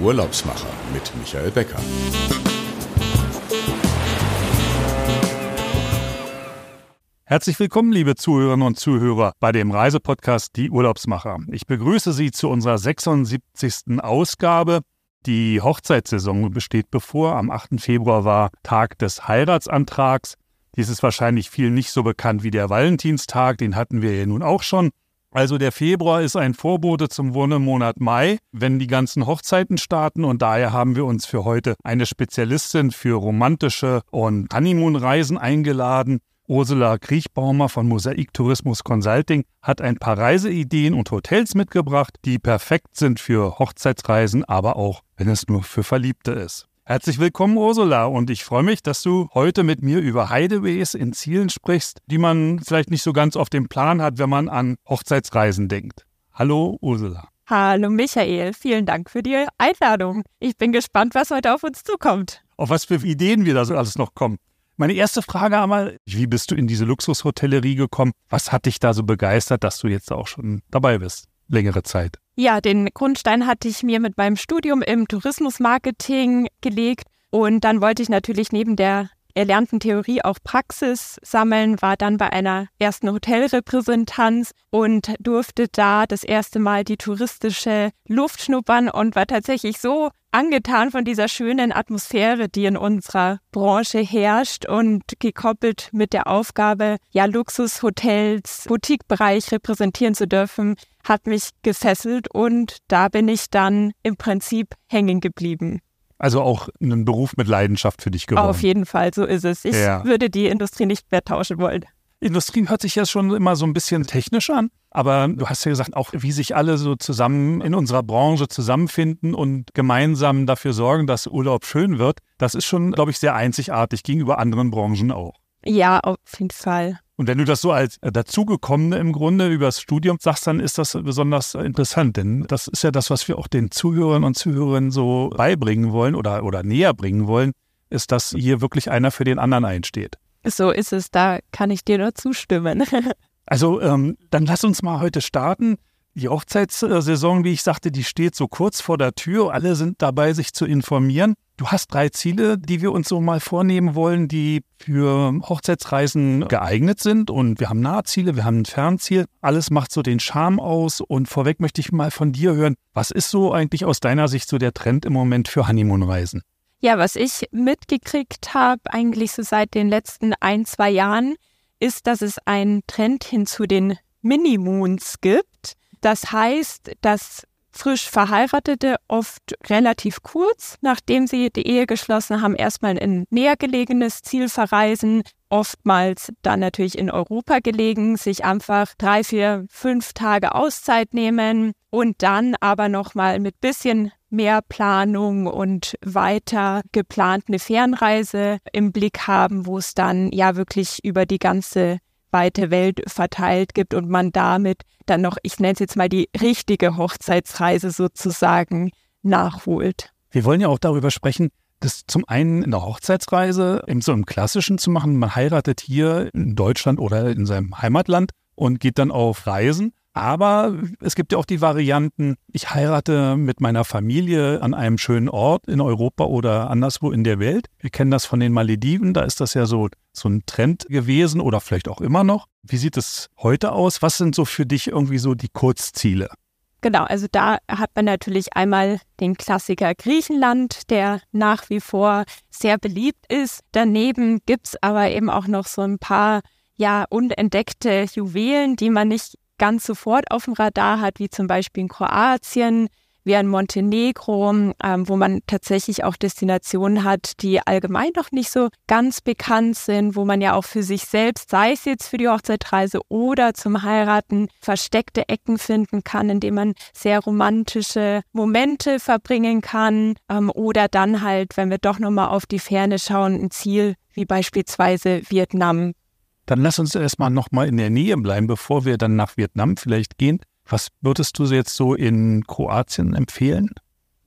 Urlaubsmacher mit Michael Becker. Herzlich willkommen, liebe Zuhörerinnen und Zuhörer, bei dem Reisepodcast Die Urlaubsmacher. Ich begrüße Sie zu unserer 76. Ausgabe. Die Hochzeitssaison besteht bevor. Am 8. Februar war Tag des Heiratsantrags. Dies ist wahrscheinlich vielen nicht so bekannt wie der Valentinstag, den hatten wir ja nun auch schon. Also der Februar ist ein Vorbote zum Wonnemonat Mai, wenn die ganzen Hochzeiten starten und daher haben wir uns für heute eine Spezialistin für romantische und Honeymoon-Reisen eingeladen. Ursula Kriechbaumer von Mosaik Tourismus Consulting hat ein paar Reiseideen und Hotels mitgebracht, die perfekt sind für Hochzeitsreisen, aber auch wenn es nur für Verliebte ist. Herzlich willkommen, Ursula, und ich freue mich, dass du heute mit mir über Hideaways in Zielen sprichst, die man vielleicht nicht so ganz auf dem Plan hat, wenn man an Hochzeitsreisen denkt. Hallo, Ursula. Hallo, Michael. Vielen Dank für die Einladung. Ich bin gespannt, was heute auf uns zukommt. Auf was für Ideen wir da so alles noch kommen. Meine erste Frage einmal, wie bist du in diese Luxushotellerie gekommen? Was hat dich da so begeistert, dass du jetzt auch schon dabei bist? Längere Zeit. Ja, den Grundstein hatte ich mir mit meinem Studium im Tourismusmarketing gelegt. Und dann wollte ich natürlich neben der erlernten Theorie auch Praxis sammeln, war dann bei einer ersten Hotelrepräsentanz und durfte da das erste Mal die touristische Luft schnuppern und war tatsächlich so angetan von dieser schönen Atmosphäre, die in unserer Branche herrscht und gekoppelt mit der Aufgabe, ja, Luxushotels, Boutiquebereich repräsentieren zu dürfen, hat mich gefesselt und da bin ich dann im Prinzip hängen geblieben. Also auch ein Beruf mit Leidenschaft für dich geworden. Auf jeden Fall, so ist es. Ich ja. würde die Industrie nicht mehr tauschen wollen. Industrie hört sich ja schon immer so ein bisschen technisch an, aber du hast ja gesagt, auch wie sich alle so zusammen in unserer Branche zusammenfinden und gemeinsam dafür sorgen, dass Urlaub schön wird, das ist schon, glaube ich, sehr einzigartig gegenüber anderen Branchen auch. Ja, auf jeden Fall. Und wenn du das so als dazugekommene im Grunde übers Studium sagst, dann ist das besonders interessant, denn das ist ja das, was wir auch den Zuhörern und Zuhörerinnen so beibringen wollen oder, oder näher bringen wollen, ist, dass hier wirklich einer für den anderen einsteht. So ist es, da kann ich dir nur zustimmen. also ähm, dann lass uns mal heute starten. Die Hochzeitssaison, wie ich sagte, die steht so kurz vor der Tür. Alle sind dabei, sich zu informieren. Du hast drei Ziele, die wir uns so mal vornehmen wollen, die für Hochzeitsreisen geeignet sind. Und wir haben Nahziele, wir haben ein Fernziel. Alles macht so den Charme aus. Und vorweg möchte ich mal von dir hören, was ist so eigentlich aus deiner Sicht so der Trend im Moment für Honeymoon-Reisen? Ja, was ich mitgekriegt habe, eigentlich so seit den letzten ein, zwei Jahren, ist, dass es einen Trend hin zu den Minimoons gibt. Das heißt, dass frisch Verheiratete oft relativ kurz, nachdem sie die Ehe geschlossen haben, erstmal in ein näher gelegenes Ziel verreisen, oftmals dann natürlich in Europa gelegen, sich einfach drei, vier, fünf Tage Auszeit nehmen und dann aber nochmal mit bisschen mehr Planung und weiter geplant eine Fernreise im Blick haben, wo es dann ja wirklich über die ganze weite Welt verteilt gibt und man damit dann noch, ich nenne es jetzt mal die richtige Hochzeitsreise sozusagen nachholt. Wir wollen ja auch darüber sprechen, das zum einen eine Hochzeitsreise im so im klassischen zu machen. Man heiratet hier in Deutschland oder in seinem Heimatland und geht dann auf Reisen. Aber es gibt ja auch die Varianten, ich heirate mit meiner Familie an einem schönen Ort in Europa oder anderswo in der Welt. Wir kennen das von den Malediven, da ist das ja so, so ein Trend gewesen oder vielleicht auch immer noch. Wie sieht es heute aus? Was sind so für dich irgendwie so die Kurzziele? Genau, also da hat man natürlich einmal den Klassiker Griechenland, der nach wie vor sehr beliebt ist. Daneben gibt es aber eben auch noch so ein paar ja unentdeckte Juwelen, die man nicht ganz sofort auf dem Radar hat, wie zum Beispiel in Kroatien, wie in Montenegro, ähm, wo man tatsächlich auch Destinationen hat, die allgemein noch nicht so ganz bekannt sind, wo man ja auch für sich selbst, sei es jetzt für die Hochzeitreise oder zum Heiraten, versteckte Ecken finden kann, indem man sehr romantische Momente verbringen kann ähm, oder dann halt, wenn wir doch nochmal auf die Ferne schauen, ein Ziel wie beispielsweise Vietnam dann lass uns erstmal nochmal in der Nähe bleiben, bevor wir dann nach Vietnam vielleicht gehen. Was würdest du jetzt so in Kroatien empfehlen?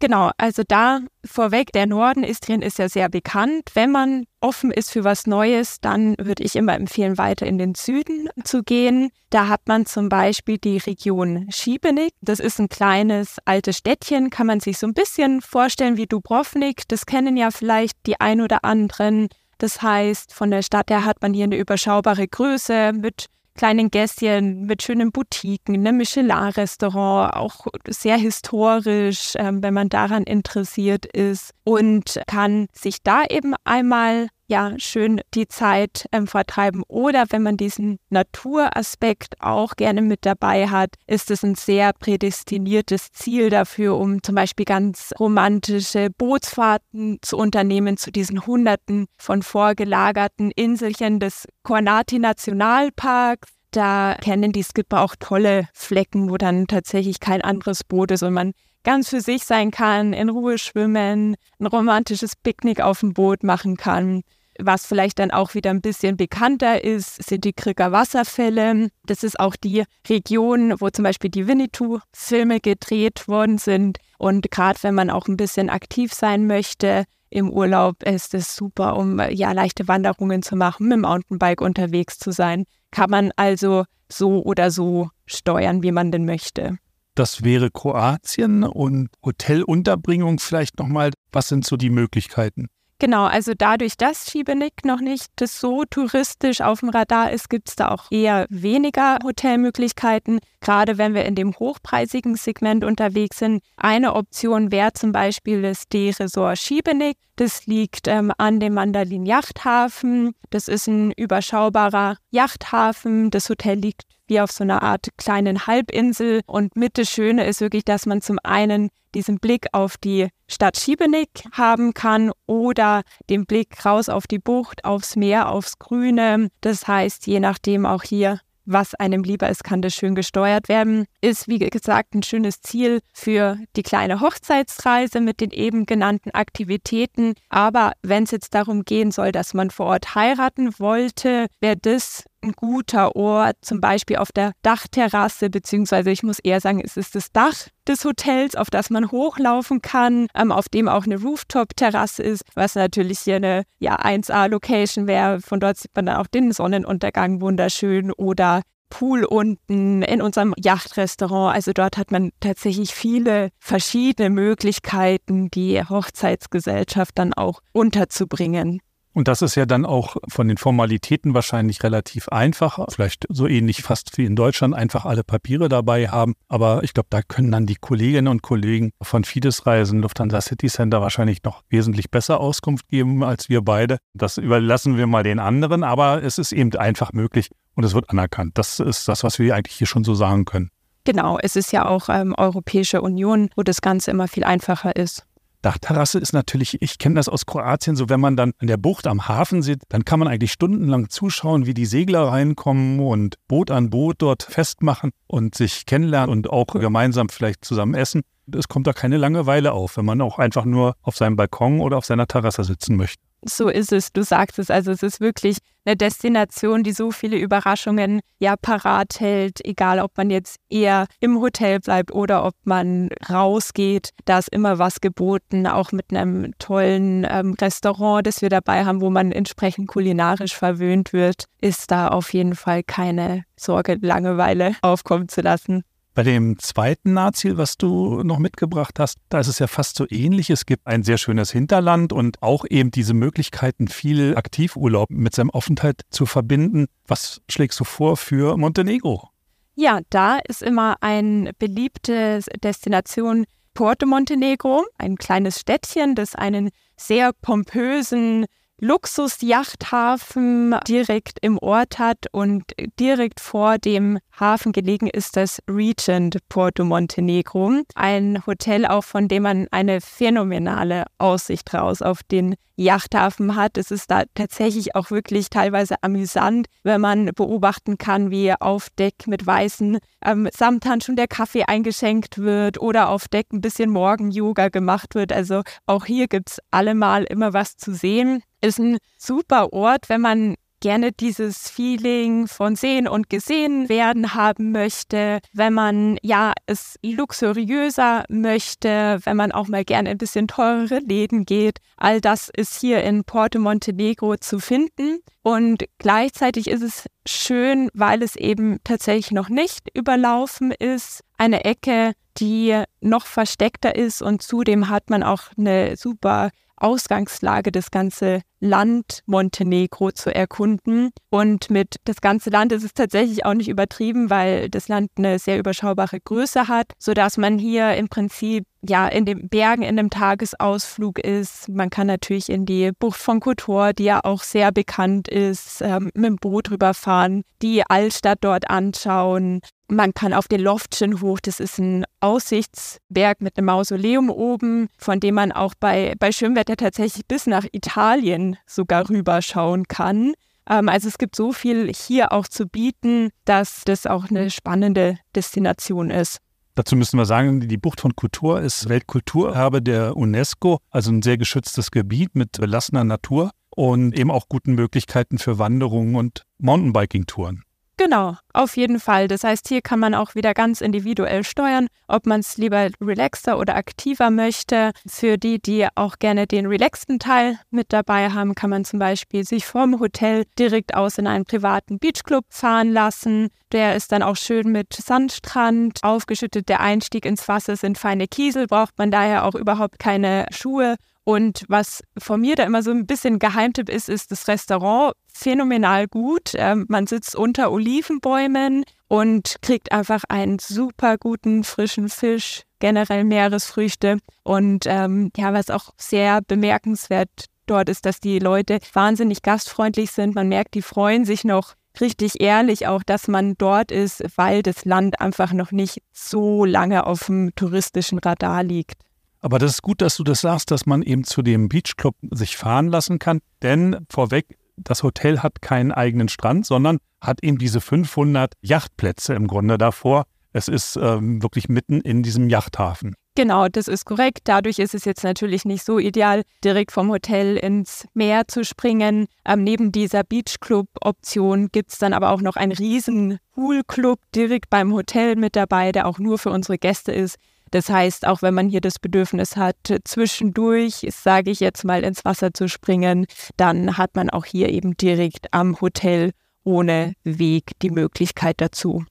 Genau, also da vorweg, der Norden Istrien ist ja sehr bekannt. Wenn man offen ist für was Neues, dann würde ich immer empfehlen, weiter in den Süden zu gehen. Da hat man zum Beispiel die Region Schibenik. Das ist ein kleines altes Städtchen, kann man sich so ein bisschen vorstellen wie Dubrovnik. Das kennen ja vielleicht die ein oder anderen. Das heißt, von der Stadt her hat man hier eine überschaubare Größe mit kleinen Gässchen mit schönen Boutiquen, einem Michelin-Restaurant, auch sehr historisch, ähm, wenn man daran interessiert ist und kann sich da eben einmal ja schön die Zeit ähm, vertreiben. Oder wenn man diesen Naturaspekt auch gerne mit dabei hat, ist es ein sehr prädestiniertes Ziel dafür, um zum Beispiel ganz romantische Bootsfahrten zu unternehmen zu diesen Hunderten von vorgelagerten Inselchen des Kornati Nationalparks. Da kennen die Skipper auch tolle Flecken, wo dann tatsächlich kein anderes Boot ist und man ganz für sich sein kann, in Ruhe schwimmen, ein romantisches Picknick auf dem Boot machen kann. Was vielleicht dann auch wieder ein bisschen bekannter ist, sind die Krieger Wasserfälle. Das ist auch die Region, wo zum Beispiel die Winnetou-Filme gedreht worden sind. Und gerade wenn man auch ein bisschen aktiv sein möchte im Urlaub, ist es super, um ja leichte Wanderungen zu machen, mit dem Mountainbike unterwegs zu sein. Kann man also so oder so steuern, wie man denn möchte. Das wäre Kroatien und Hotelunterbringung vielleicht nochmal. Was sind so die Möglichkeiten? Genau, also dadurch, dass Schiebenick noch nicht so touristisch auf dem Radar ist, gibt es da auch eher weniger Hotelmöglichkeiten, gerade wenn wir in dem hochpreisigen Segment unterwegs sind. Eine Option wäre zum Beispiel das D-Resort Schiebenick. Das liegt ähm, an dem Mandalin Yachthafen. Das ist ein überschaubarer Yachthafen. Das Hotel liegt wie auf so einer Art kleinen Halbinsel. Und mit das Schöne ist wirklich, dass man zum einen diesen Blick auf die Stadt Schiebenick haben kann oder den Blick raus auf die Bucht, aufs Meer, aufs Grüne. Das heißt, je nachdem auch hier was einem lieber ist, kann das schön gesteuert werden. Ist, wie gesagt, ein schönes Ziel für die kleine Hochzeitsreise mit den eben genannten Aktivitäten. Aber wenn es jetzt darum gehen soll, dass man vor Ort heiraten wollte, wäre das ein guter Ort, zum Beispiel auf der Dachterrasse, beziehungsweise ich muss eher sagen, es ist das Dach des Hotels, auf das man hochlaufen kann, ähm, auf dem auch eine Rooftop-Terrasse ist, was natürlich hier eine ja, 1A-Location wäre. Von dort sieht man dann auch den Sonnenuntergang wunderschön oder Pool unten in unserem Yachtrestaurant. Also dort hat man tatsächlich viele verschiedene Möglichkeiten, die Hochzeitsgesellschaft dann auch unterzubringen. Und das ist ja dann auch von den Formalitäten wahrscheinlich relativ einfach. Vielleicht so ähnlich fast wie in Deutschland einfach alle Papiere dabei haben. Aber ich glaube, da können dann die Kolleginnen und Kollegen von Fides Reisen, Lufthansa City Center wahrscheinlich noch wesentlich besser Auskunft geben als wir beide. Das überlassen wir mal den anderen. Aber es ist eben einfach möglich und es wird anerkannt. Das ist das, was wir eigentlich hier schon so sagen können. Genau, es ist ja auch ähm, Europäische Union, wo das Ganze immer viel einfacher ist. Dachterrasse ist natürlich, ich kenne das aus Kroatien, so wenn man dann an der Bucht am Hafen sitzt, dann kann man eigentlich stundenlang zuschauen, wie die Segler reinkommen und Boot an Boot dort festmachen und sich kennenlernen und auch gemeinsam vielleicht zusammen essen. Es kommt da keine Langeweile auf, wenn man auch einfach nur auf seinem Balkon oder auf seiner Terrasse sitzen möchte. So ist es, du sagst es. Also es ist wirklich eine Destination, die so viele Überraschungen ja parat hält, egal ob man jetzt eher im Hotel bleibt oder ob man rausgeht. Da ist immer was geboten, auch mit einem tollen ähm, Restaurant, das wir dabei haben, wo man entsprechend kulinarisch verwöhnt wird, ist da auf jeden Fall keine Sorge, Langeweile aufkommen zu lassen. Bei dem zweiten Nahziel, was du noch mitgebracht hast, da ist es ja fast so ähnlich. Es gibt ein sehr schönes Hinterland und auch eben diese Möglichkeiten, viel Aktivurlaub mit seinem Aufenthalt zu verbinden. Was schlägst du vor für Montenegro? Ja, da ist immer eine beliebte Destination Porto Montenegro, ein kleines Städtchen, das einen sehr pompösen Luxusjachthafen direkt im Ort hat und direkt vor dem Hafen gelegen ist das Regent Porto Montenegro, ein Hotel auch von dem man eine phänomenale Aussicht raus auf den Yachthafen hat. Es ist da tatsächlich auch wirklich teilweise amüsant, wenn man beobachten kann, wie auf Deck mit weißen ähm, Samthandschuhen der Kaffee eingeschenkt wird oder auf Deck ein bisschen Morgen-Yoga gemacht wird. Also auch hier gibt es allemal immer was zu sehen. Ist ein super Ort, wenn man gerne dieses Feeling von sehen und gesehen werden haben möchte, wenn man ja es luxuriöser möchte, wenn man auch mal gerne ein bisschen teurere Läden geht. All das ist hier in Porto Montenegro zu finden. Und gleichzeitig ist es schön, weil es eben tatsächlich noch nicht überlaufen ist. Eine Ecke, die noch versteckter ist und zudem hat man auch eine super Ausgangslage, das ganze Land Montenegro zu erkunden. Und mit das ganze Land ist es tatsächlich auch nicht übertrieben, weil das Land eine sehr überschaubare Größe hat, sodass man hier im Prinzip ja in den Bergen in einem Tagesausflug ist. Man kann natürlich in die Bucht von Kotor, die ja auch sehr bekannt ist, ähm, mit dem Boot rüberfahren, die Altstadt dort anschauen. Man kann auf den Loftchen hoch, das ist ein Aussichtsberg mit einem Mausoleum oben, von dem man auch bei, bei Schönwetter tatsächlich bis nach Italien sogar rüberschauen kann. Ähm, also es gibt so viel hier auch zu bieten, dass das auch eine spannende Destination ist. Dazu müssen wir sagen, die Bucht von Kultur ist Weltkulturerbe der UNESCO, also ein sehr geschütztes Gebiet mit belassener Natur und eben auch guten Möglichkeiten für Wanderungen und Mountainbiking-Touren. Genau, auf jeden Fall. Das heißt, hier kann man auch wieder ganz individuell steuern, ob man es lieber relaxter oder aktiver möchte. Für die, die auch gerne den relaxten Teil mit dabei haben, kann man zum Beispiel sich vom Hotel direkt aus in einen privaten Beachclub fahren lassen. Der ist dann auch schön mit Sandstrand aufgeschüttet. Der Einstieg ins Wasser sind feine Kiesel, braucht man daher auch überhaupt keine Schuhe. Und was von mir da immer so ein bisschen Geheimtipp ist, ist das Restaurant phänomenal gut. Ähm, man sitzt unter Olivenbäumen und kriegt einfach einen super guten frischen Fisch, generell Meeresfrüchte. Und ähm, ja, was auch sehr bemerkenswert dort ist, dass die Leute wahnsinnig gastfreundlich sind. Man merkt, die freuen sich noch richtig ehrlich auch, dass man dort ist, weil das Land einfach noch nicht so lange auf dem touristischen Radar liegt. Aber das ist gut, dass du das sagst, dass man eben zu dem Beachclub sich fahren lassen kann. Denn vorweg, das Hotel hat keinen eigenen Strand, sondern hat eben diese 500 Yachtplätze im Grunde davor. Es ist ähm, wirklich mitten in diesem Yachthafen. Genau, das ist korrekt. Dadurch ist es jetzt natürlich nicht so ideal, direkt vom Hotel ins Meer zu springen. Ähm, neben dieser Beachclub-Option gibt es dann aber auch noch einen riesen Poolclub direkt beim Hotel mit dabei, der auch nur für unsere Gäste ist. Das heißt, auch wenn man hier das Bedürfnis hat, zwischendurch, sage ich jetzt mal, ins Wasser zu springen, dann hat man auch hier eben direkt am Hotel ohne Weg die Möglichkeit dazu.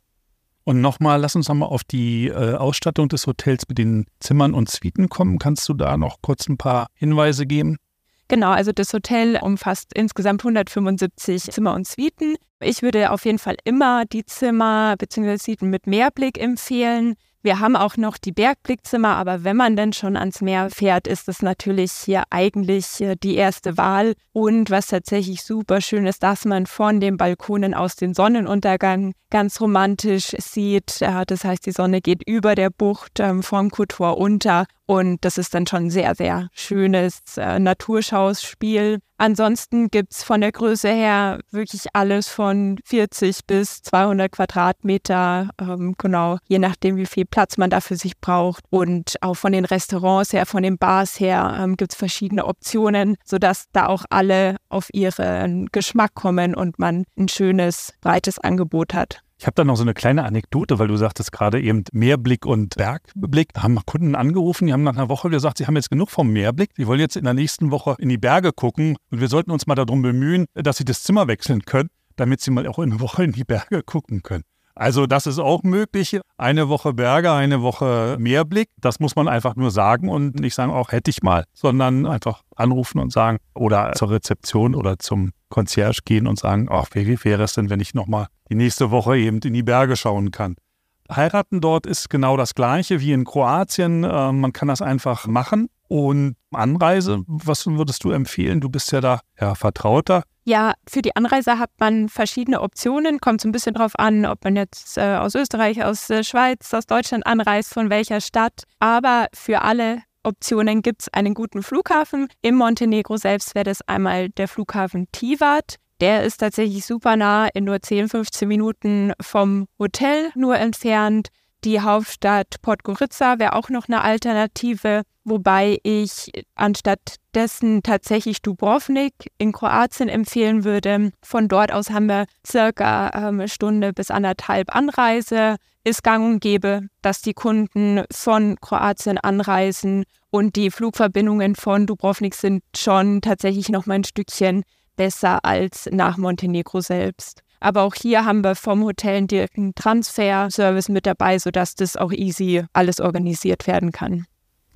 Und nochmal, lass uns nochmal auf die äh, Ausstattung des Hotels mit den Zimmern und Suiten kommen. Kannst du da noch kurz ein paar Hinweise geben? Genau, also das Hotel umfasst insgesamt 175 Zimmer und Suiten. Ich würde auf jeden Fall immer die Zimmer bzw. Suiten mit Mehrblick empfehlen. Wir haben auch noch die Bergblickzimmer, aber wenn man denn schon ans Meer fährt, ist das natürlich hier eigentlich äh, die erste Wahl. Und was tatsächlich super schön ist, dass man von den Balkonen aus den Sonnenuntergang ganz romantisch sieht. Das heißt, die Sonne geht über der Bucht ähm, vom Kutor unter und das ist dann schon ein sehr, sehr schönes äh, Naturschauspiel. Ansonsten gibt es von der Größe her wirklich alles von 40 bis 200 Quadratmeter, ähm, genau, je nachdem, wie viel Platz man da für sich braucht. Und auch von den Restaurants her, von den Bars her ähm, gibt es verschiedene Optionen, sodass da auch alle auf ihren Geschmack kommen und man ein schönes, breites Angebot hat. Ich habe da noch so eine kleine Anekdote, weil du sagtest gerade eben Meerblick und Bergblick. Da haben Kunden angerufen, die haben nach einer Woche gesagt, sie haben jetzt genug vom Meerblick. Sie wollen jetzt in der nächsten Woche in die Berge gucken und wir sollten uns mal darum bemühen, dass sie das Zimmer wechseln können, damit sie mal auch in einer Woche in die Berge gucken können. Also das ist auch möglich. Eine Woche Berge, eine Woche Meerblick. Das muss man einfach nur sagen und nicht sagen, auch hätte ich mal, sondern einfach anrufen und sagen oder zur Rezeption oder zum Concierge gehen und sagen, ach, wie wäre es denn, wenn ich nochmal die nächste Woche eben in die Berge schauen kann. Heiraten dort ist genau das gleiche wie in Kroatien. Äh, man kann das einfach machen. Und Anreise, was würdest du empfehlen? Du bist ja da ja, vertrauter. Ja, für die Anreise hat man verschiedene Optionen. Kommt so ein bisschen drauf an, ob man jetzt äh, aus Österreich, aus äh, Schweiz, aus Deutschland anreist, von welcher Stadt. Aber für alle Optionen gibt es einen guten Flughafen. Im Montenegro selbst wäre das einmal der Flughafen Tivat. Der ist tatsächlich super nah, in nur 10, 15 Minuten vom Hotel nur entfernt. Die Hauptstadt Podgorica wäre auch noch eine Alternative, wobei ich anstatt dessen tatsächlich Dubrovnik in Kroatien empfehlen würde. Von dort aus haben wir circa ähm, eine Stunde bis anderthalb Anreise. Ist gang und gäbe, dass die Kunden von Kroatien anreisen und die Flugverbindungen von Dubrovnik sind schon tatsächlich noch mal ein Stückchen besser als nach Montenegro selbst. Aber auch hier haben wir vom Hotel einen direkten Transfer-Service mit dabei, sodass das auch easy alles organisiert werden kann.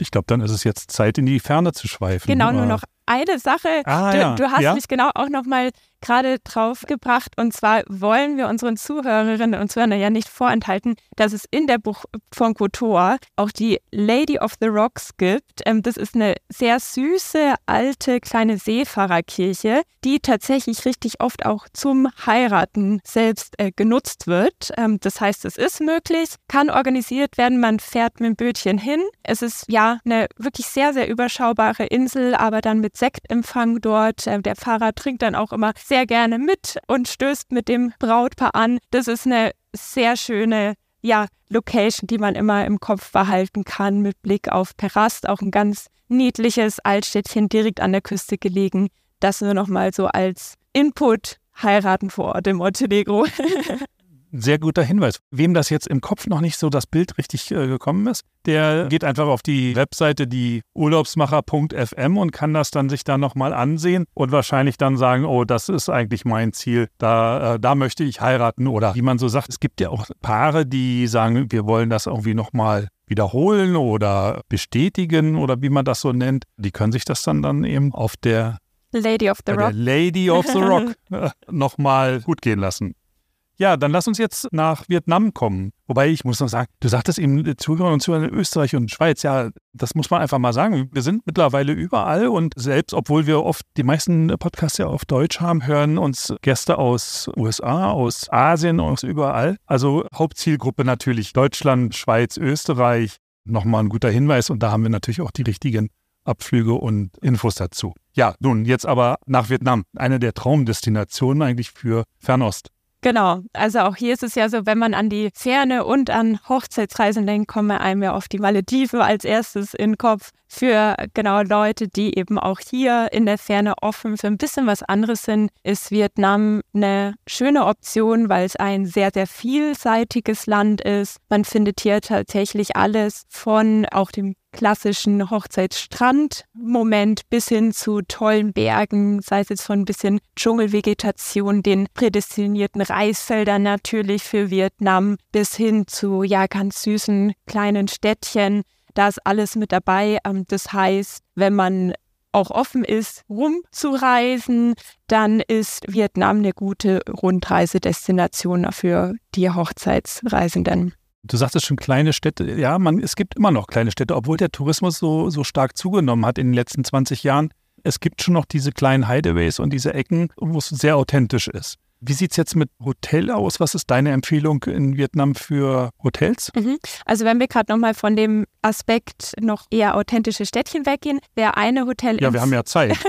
Ich glaube, dann ist es jetzt Zeit, in die Ferne zu schweifen. Genau, nur noch eine Sache. Ah, du, ja. du hast ja? mich genau auch noch mal gerade drauf gebracht. Und zwar wollen wir unseren Zuhörerinnen und Zuhörern ja nicht vorenthalten, dass es in der Buch von Kotor auch die Lady of the Rocks gibt. Ähm, das ist eine sehr süße, alte, kleine Seefahrerkirche, die tatsächlich richtig oft auch zum Heiraten selbst äh, genutzt wird. Ähm, das heißt, es ist möglich, kann organisiert werden. Man fährt mit dem Bötchen hin. Es ist ja eine wirklich sehr, sehr überschaubare Insel, aber dann mit Sektempfang dort. Äh, der Fahrer trinkt dann auch immer sehr gerne mit und stößt mit dem Brautpaar an. Das ist eine sehr schöne ja, Location, die man immer im Kopf behalten kann, mit Blick auf Perast, auch ein ganz niedliches Altstädtchen direkt an der Küste gelegen. Das nur noch mal so als Input heiraten vor Ort im Montenegro. Sehr guter Hinweis. Wem das jetzt im Kopf noch nicht so das Bild richtig äh, gekommen ist, der geht einfach auf die Webseite die urlaubsmacher.fm und kann das dann sich da nochmal ansehen und wahrscheinlich dann sagen, oh, das ist eigentlich mein Ziel, da, äh, da möchte ich heiraten oder wie man so sagt, es gibt ja auch Paare, die sagen, wir wollen das irgendwie nochmal wiederholen oder bestätigen oder wie man das so nennt. Die können sich das dann dann eben auf der Lady of the Rock. Lady of the Rock äh, nochmal gut gehen lassen. Ja, dann lass uns jetzt nach Vietnam kommen. Wobei ich muss noch sagen, du sagtest eben äh, Zuhörer und Zuhörer in Österreich und Schweiz. Ja, das muss man einfach mal sagen. Wir sind mittlerweile überall und selbst, obwohl wir oft die meisten Podcasts ja auf Deutsch haben, hören uns Gäste aus USA, aus Asien, aus überall. Also Hauptzielgruppe natürlich Deutschland, Schweiz, Österreich. Nochmal ein guter Hinweis und da haben wir natürlich auch die richtigen Abflüge und Infos dazu. Ja, nun, jetzt aber nach Vietnam. Eine der Traumdestinationen eigentlich für Fernost. Genau, also auch hier ist es ja so, wenn man an die Ferne und an Hochzeitsreisen denkt, kommen einem ja oft die Malediven als erstes in den Kopf für genau Leute, die eben auch hier in der Ferne offen für ein bisschen was anderes sind, ist Vietnam eine schöne Option, weil es ein sehr, sehr vielseitiges Land ist. Man findet hier tatsächlich alles von auch dem klassischen Hochzeitsstrand-Moment bis hin zu tollen Bergen, sei es jetzt von ein bisschen Dschungelvegetation, den prädestinierten Reisfeldern natürlich für Vietnam, bis hin zu ja ganz süßen kleinen Städtchen. Da ist alles mit dabei. Ähm, Das heißt, wenn man auch offen ist, rumzureisen, dann ist Vietnam eine gute Rundreisedestination für die Hochzeitsreisenden. Du sagtest schon kleine Städte. Ja, man, es gibt immer noch kleine Städte, obwohl der Tourismus so, so stark zugenommen hat in den letzten 20 Jahren. Es gibt schon noch diese kleinen Hideaways und diese Ecken, wo es sehr authentisch ist. Wie sieht es jetzt mit Hotel aus? Was ist deine Empfehlung in Vietnam für Hotels? Mhm. Also wenn wir gerade nochmal von dem Aspekt noch eher authentische Städtchen weggehen, wäre eine Hotel Ja, wir haben ja Zeit.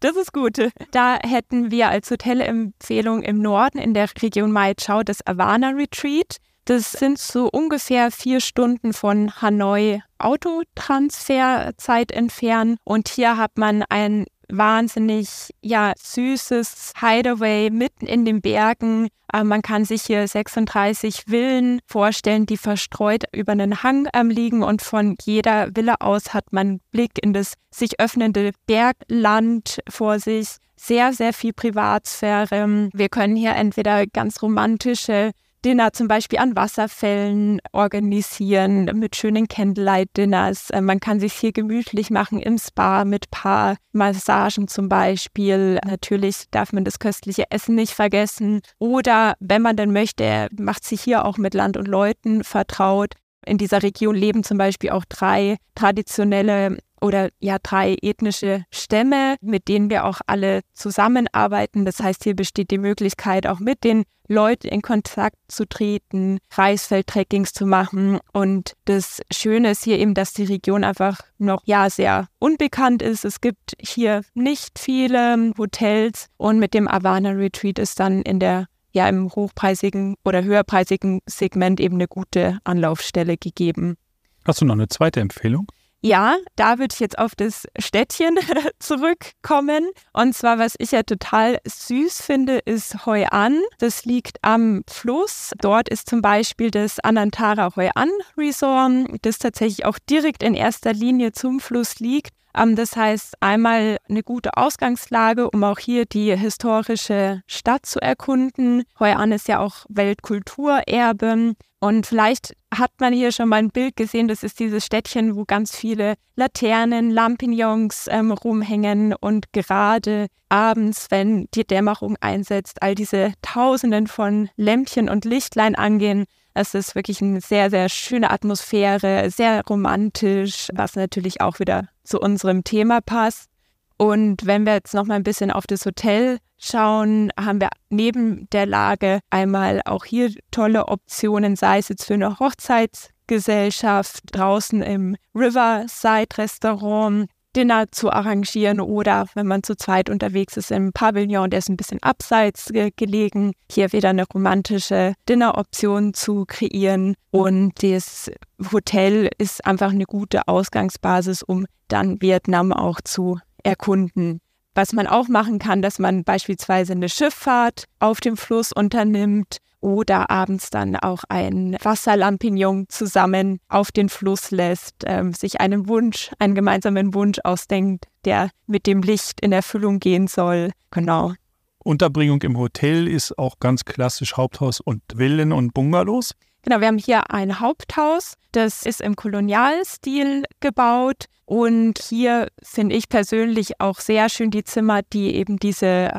Das ist gut. Da hätten wir als Hotelempfehlung im Norden in der Region Mai Chau das Avana Retreat. Das sind so ungefähr vier Stunden von Hanoi Autotransferzeit entfernt. Und hier hat man ein wahnsinnig ja süßes Hideaway mitten in den Bergen. Äh, man kann sich hier 36 Villen vorstellen, die verstreut über einen Hang ähm, liegen und von jeder Villa aus hat man Blick in das sich öffnende Bergland vor sich. Sehr, sehr viel Privatsphäre. Wir können hier entweder ganz romantische Dinner zum Beispiel an Wasserfällen organisieren mit schönen Candlelight-Dinners. Äh, Man kann sich hier gemütlich machen im Spa mit paar Massagen zum Beispiel. Natürlich darf man das köstliche Essen nicht vergessen. Oder wenn man denn möchte, macht sich hier auch mit Land und Leuten vertraut. In dieser Region leben zum Beispiel auch drei traditionelle oder ja drei ethnische Stämme, mit denen wir auch alle zusammenarbeiten. Das heißt, hier besteht die Möglichkeit, auch mit den Leuten in Kontakt zu treten, Reisfeldtrekkings zu machen. Und das Schöne ist hier eben, dass die Region einfach noch ja sehr unbekannt ist. Es gibt hier nicht viele Hotels und mit dem Havana Retreat ist dann in der ja im hochpreisigen oder höherpreisigen Segment eben eine gute Anlaufstelle gegeben. Hast du noch eine zweite Empfehlung? Ja, da würde ich jetzt auf das Städtchen zurückkommen. Und zwar, was ich ja total süß finde, ist Hoi An. Das liegt am Fluss. Dort ist zum Beispiel das Anantara Hoi An Resort, das tatsächlich auch direkt in erster Linie zum Fluss liegt. Ähm, das heißt, einmal eine gute Ausgangslage, um auch hier die historische Stadt zu erkunden. Hoi An ist ja auch Weltkulturerbe. Und vielleicht hat man hier schon mal ein Bild gesehen. Das ist dieses Städtchen, wo ganz viele Laternen, Lampignons ähm, rumhängen und gerade abends, wenn die Dämmerung einsetzt, all diese Tausenden von Lämpchen und Lichtlein angehen. Es ist wirklich eine sehr, sehr schöne Atmosphäre, sehr romantisch, was natürlich auch wieder zu unserem Thema passt. Und wenn wir jetzt noch mal ein bisschen auf das Hotel schauen, haben wir neben der Lage einmal auch hier tolle Optionen, sei es jetzt für eine Hochzeitsgesellschaft draußen im Riverside Restaurant Dinner zu arrangieren oder wenn man zu zweit unterwegs ist im Pavillon, der ist ein bisschen abseits ge gelegen, hier wieder eine romantische Dinneroption zu kreieren. Und das Hotel ist einfach eine gute Ausgangsbasis, um dann Vietnam auch zu erkunden. Was man auch machen kann, dass man beispielsweise eine Schifffahrt auf dem Fluss unternimmt oder abends dann auch ein Wasserlampignon zusammen auf den Fluss lässt, ähm, sich einen Wunsch, einen gemeinsamen Wunsch ausdenkt, der mit dem Licht in Erfüllung gehen soll. Genau. Unterbringung im Hotel ist auch ganz klassisch Haupthaus und Villen und Bungalows. Genau, wir haben hier ein Haupthaus, das ist im Kolonialstil gebaut. Und hier finde ich persönlich auch sehr schön die Zimmer, die eben diese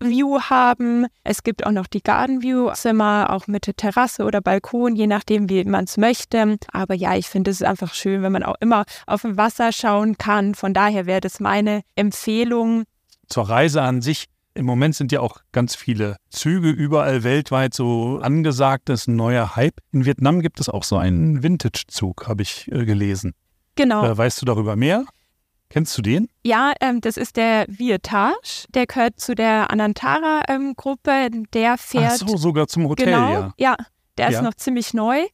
Flussview haben. Es gibt auch noch die Garden View Zimmer, auch mit Terrasse oder Balkon, je nachdem, wie man es möchte. Aber ja, ich finde es einfach schön, wenn man auch immer auf dem Wasser schauen kann. Von daher wäre das meine Empfehlung. Zur Reise an sich im Moment sind ja auch ganz viele Züge überall weltweit so angesagt. Das ist ein neuer Hype. In Vietnam gibt es auch so einen Vintage-Zug, habe ich äh, gelesen. Genau. Äh, weißt du darüber mehr? Kennst du den? Ja, ähm, das ist der Vietage. Der gehört zu der Anantara-Gruppe. Ähm, der fährt. Ach so, sogar zum Hotel, genau, ja. Ja, der Ja. ist noch ziemlich neu.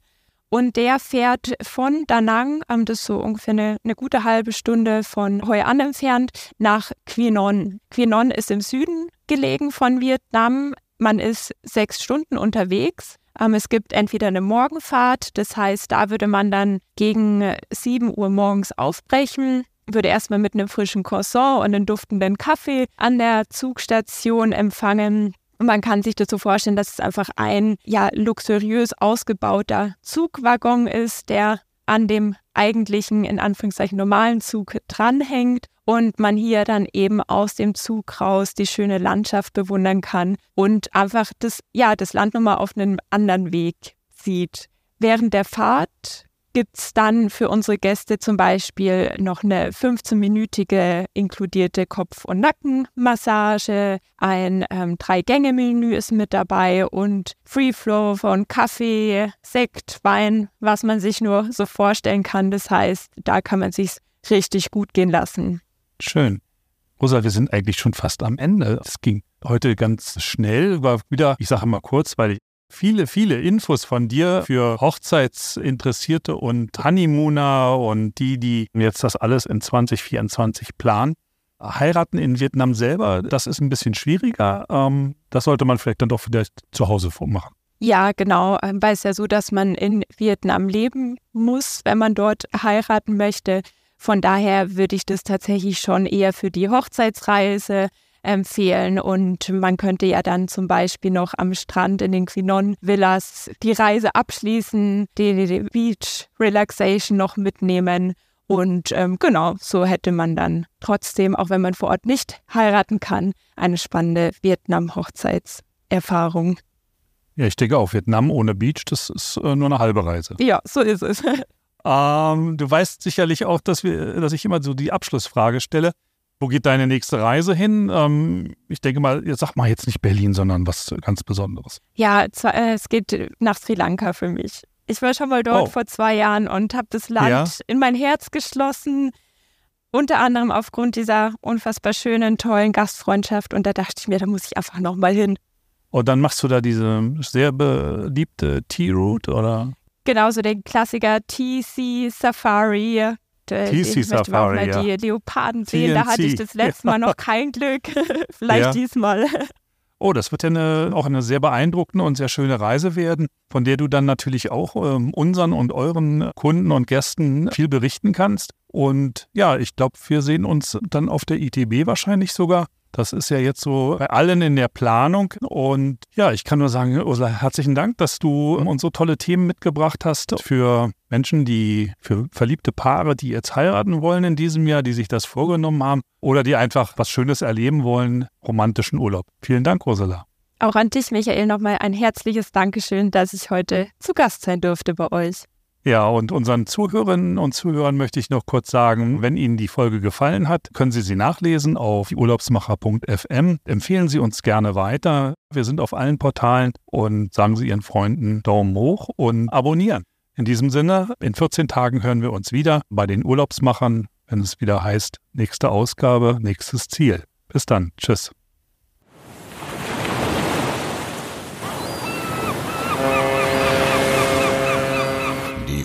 Und der fährt von Da Nang, ähm, das ist so ungefähr eine, eine gute halbe Stunde von Hoi An entfernt, nach Quy Non. Quy Non ist im Süden gelegen von Vietnam. Man ist sechs Stunden unterwegs. Ähm, es gibt entweder eine Morgenfahrt, das heißt, da würde man dann gegen äh, 7 Uhr morgens aufbrechen, würde erstmal mit einem frischen Croissant und einem duftenden Kaffee an der Zugstation empfangen. Und man kann sich das so vorstellen, dass es einfach ein ja luxuriös ausgebauter Zugwaggon ist, der an dem eigentlichen, in Anführungszeichen, normalen Zug dranhängt und man hier dann eben aus dem Zug raus die schöne Landschaft bewundern kann und einfach das, ja, das Land nochmal auf einen anderen Weg sieht. Während der Fahrt gibt es dann für unsere Gäste zum Beispiel noch eine 15-minütige inkludierte Kopf- und Nackenmassage. Ein ähm, Drei-Gänge-Menü ist mit dabei und Free Flow von Kaffee, Sekt, Wein, was man sich nur so vorstellen kann. Das heißt, da kann man sich richtig gut gehen lassen. Schön. Rosa, wir sind eigentlich schon fast am Ende. Es ging heute ganz schnell, war wieder, ich sage mal kurz, weil ich viele, viele Infos von dir für Hochzeitsinteressierte und Honeymooner und die, die jetzt das alles in 2024 planen. Heiraten in Vietnam selber, das ist ein bisschen schwieriger. Ähm, das sollte man vielleicht dann doch vielleicht zu Hause machen. Ja, genau, ähm, weil es ja so, dass man in Vietnam leben muss, wenn man dort heiraten möchte. Von daher würde ich das tatsächlich schon eher für die Hochzeitsreise empfehlen. Und man könnte ja dann zum Beispiel noch am Strand in den Quinon-Villas die Reise abschließen, die, die Beach Relaxation noch mitnehmen. Und ähm, genau, so hätte man dann trotzdem, auch wenn man vor Ort nicht heiraten kann, eine spannende Vietnam-Hochzeitserfahrung. Ja, ich denke auch, Vietnam ohne Beach, das ist äh, nur eine halbe Reise. Ja, so ist es. Ähm, du weißt sicherlich auch, dass, wir, dass ich immer so die Abschlussfrage stelle. Wo geht deine nächste Reise hin? Ähm, ich denke mal, sag mal jetzt nicht Berlin, sondern was ganz Besonderes. Ja, äh, es geht nach Sri Lanka für mich. Ich war schon mal dort Oh. vor zwei Jahren und habe das Land Ja. in mein Herz geschlossen. Unter anderem aufgrund dieser unfassbar schönen, tollen Gastfreundschaft. Und da dachte ich mir, da muss ich einfach nochmal hin. Und dann machst du da diese sehr beliebte T-Route oder? Genauso den Klassiker TC Safari. TC Safari, mal ja. die Leoparden sehen. Da TNC. hatte ich das letzte Mal noch kein Glück. Vielleicht Ja. diesmal. Oh, das wird ja eine, auch eine sehr beeindruckende und sehr schöne Reise werden, von der du dann natürlich auch ähm, unseren und euren Kunden und Gästen viel berichten kannst. Und ja, ich glaube, wir sehen uns dann auf der ITB wahrscheinlich sogar. Das ist ja jetzt so bei allen in der Planung. Und ja, ich kann nur sagen, Ursula, herzlichen Dank, dass du uns so tolle Themen mitgebracht hast für Menschen, die, für verliebte Paare, die jetzt heiraten wollen in diesem Jahr, die sich das vorgenommen haben oder die einfach was Schönes erleben wollen, romantischen Urlaub. Vielen Dank, Ursula. Auch an dich, Michael, nochmal ein herzliches Dankeschön, dass ich heute zu Gast sein durfte bei euch. Ja, und unseren Zuhörerinnen und Zuhörern möchte ich noch kurz sagen, wenn Ihnen die Folge gefallen hat, können Sie sie nachlesen auf urlaubsmacher.fm. Empfehlen Sie uns gerne weiter. Wir sind auf allen Portalen und sagen Sie Ihren Freunden Daumen hoch und abonnieren. In diesem Sinne, in 14 Tagen hören wir uns wieder bei den Urlaubsmachern, wenn es wieder heißt, nächste Ausgabe, nächstes Ziel. Bis dann. Tschüss. Die